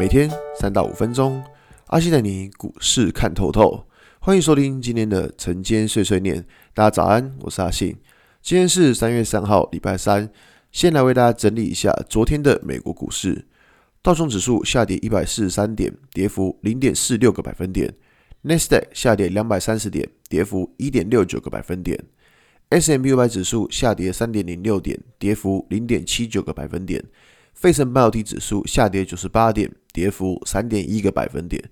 每天三到五分钟，阿信带你股市看透透。欢迎收听今天的晨间碎碎念。大家早安，我是阿信。今天是三月三号，礼拜三。先来为大家整理一下昨天的美国股市。道琼指数下跌一百四十三点，跌幅零点四六个百分点。纳斯达克下跌两百三十点，跌幅一点六九个百分点。S M U 百指数下跌三点零六点，跌幅零点七九个百分点。费城半导体指数下跌九十八点，跌幅三点一个百分点。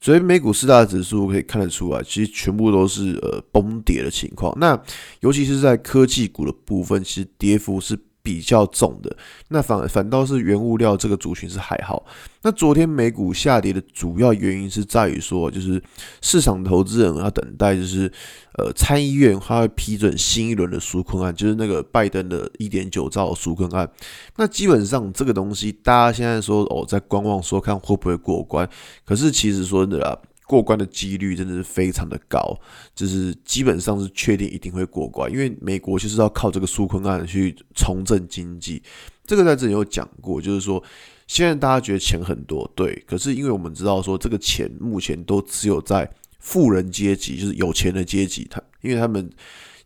所以美股四大指数可以看得出啊，其实全部都是呃崩跌的情况。那尤其是在科技股的部分，其实跌幅是。比较重的，那反反倒是原物料这个族群是还好。那昨天美股下跌的主要原因是在于说，就是市场投资人要等待，就是呃参议院他会批准新一轮的纾困案，就是那个拜登的一点九兆纾困案。那基本上这个东西，大家现在说哦，在观望说看会不会过关，可是其实说真的啦。过关的几率真的是非常的高，就是基本上是确定一定会过关，因为美国就是要靠这个纾困案去重振经济。这个在这里有讲过，就是说现在大家觉得钱很多，对，可是因为我们知道说这个钱目前都只有在富人阶级，就是有钱的阶级，他因为他们。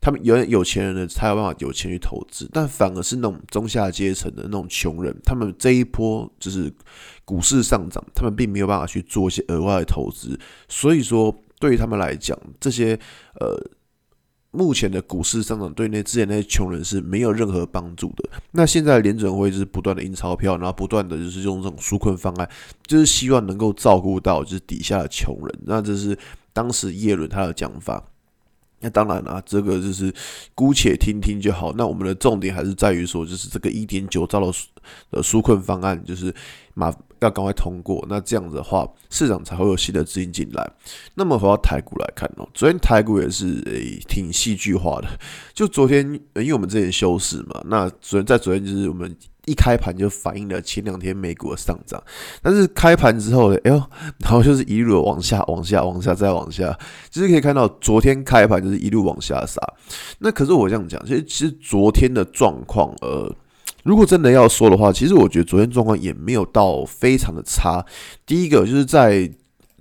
他们有有钱人呢，才有办法有钱去投资，但反而是那种中下阶层的那种穷人，他们这一波就是股市上涨，他们并没有办法去做一些额外的投资，所以说对于他们来讲，这些呃目前的股市上涨对那之前那些穷人是没有任何帮助的。那现在联准会就是不断的印钞票，然后不断的就是用这种纾困方案，就是希望能够照顾到就是底下的穷人。那这是当时叶伦他的讲法。那当然了，这个就是姑且听听就好。那我们的重点还是在于说，就是这个一点九兆的的纾困方案，就是马要赶快通过。那这样子的话，市场才会有新的资金进来。那么回到台股来看哦，昨天台股也是诶挺戏剧化的。就昨天，因为我们之前休市嘛，那昨天在昨天就是我们。一开盘就反映了前两天美股的上涨，但是开盘之后呢，哎呦，然后就是一路往下、往下、往下再往下，就是可以看到昨天开盘就是一路往下杀。那可是我这样讲，其实其实昨天的状况，呃，如果真的要说的话，其实我觉得昨天状况也没有到非常的差。第一个就是在。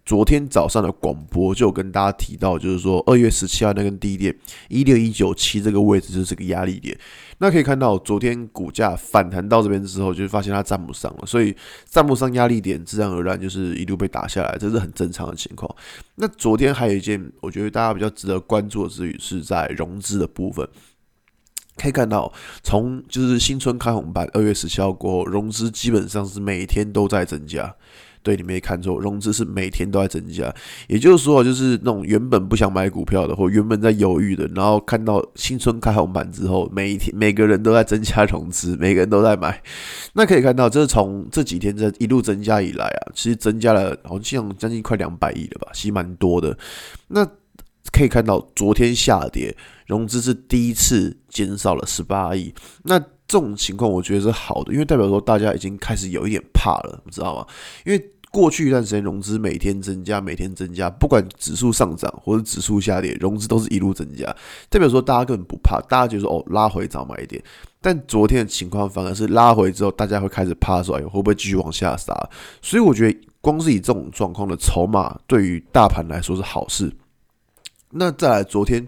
昨天早上的广播就跟大家提到，就是说二月十七号那根低点一六一九七这个位置就是这个压力点。那可以看到，昨天股价反弹到这边之后，就发现它站不上了，所以站不上压力点，自然而然就是一路被打下来，这是很正常的情况。那昨天还有一件我觉得大家比较值得关注的之余，是在融资的部分。可以看到，从就是新春开红盘二月十七号过后，融资基本上是每天都在增加。对，你没看错，融资是每天都在增加。也就是说，就是那种原本不想买股票的，或原本在犹豫的，然后看到新春开红盘之后，每一天每个人都在增加融资，每个人都在买。那可以看到，这是从这几天这一路增加以来啊，其实增加了好像将近快两百亿了吧，其实蛮多的。那可以看到，昨天下跌，融资是第一次减少了十八亿。那这种情况我觉得是好的，因为代表说大家已经开始有一点怕了，你知道吗？因为过去一段时间融资每天增加，每天增加，不管指数上涨或者指数下跌，融资都是一路增加，代表说大家根本不怕，大家觉得说哦，拉回早买一点。但昨天的情况反而是拉回之后，大家会开始怕说，哎，会不会继续往下杀？所以我觉得光是以这种状况的筹码，对于大盘来说是好事。那再来昨天。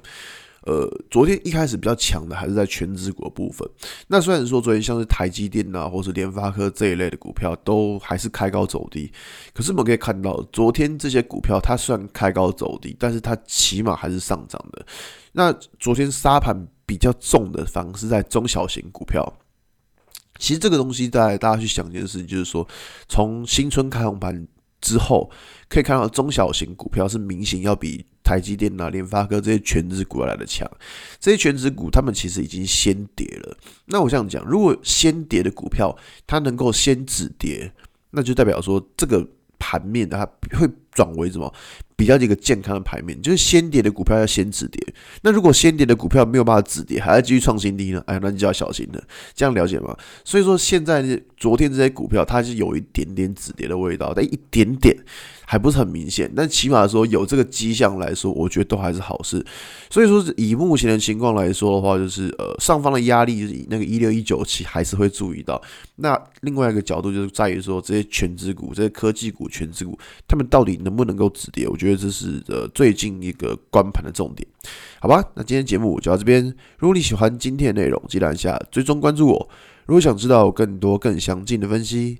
呃，昨天一开始比较强的还是在权值股部分。那虽然说昨天像是台积电啊，或是联发科这一类的股票都还是开高走低，可是我们可以看到，昨天这些股票它虽然开高走低，但是它起码还是上涨的。那昨天杀盘比较重的，反而是在中小型股票。其实这个东西，在大家去想一件事情，就是说，从新春开红盘之后，可以看到中小型股票是明显要比。台积电啊、联发科这些全值股要来的强，这些全值股他们其实已经先跌了。那我这样讲，如果先跌的股票它能够先止跌，那就代表说这个盘面它会转为什么比较一个健康的盘面，就是先跌的股票要先止跌。那如果先跌的股票没有办法止跌，还要继续创新低呢？哎，那你就要小心了。这样了解吗？所以说现在昨天这些股票它是有一点点止跌的味道，但一点点。还不是很明显，但起码说有这个迹象来说，我觉得都还是好事。所以说，以目前的情况来说的话，就是呃，上方的压力就是那个一六一九七还是会注意到。那另外一个角度就是在于说，这些权值股、这些科技股、权值股，他们到底能不能够止跌？我觉得这是呃最近一个关盘的重点。好吧，那今天节目就到这边。如果你喜欢今天的内容，记得按下追踪关注我。如果想知道更多更详尽的分析，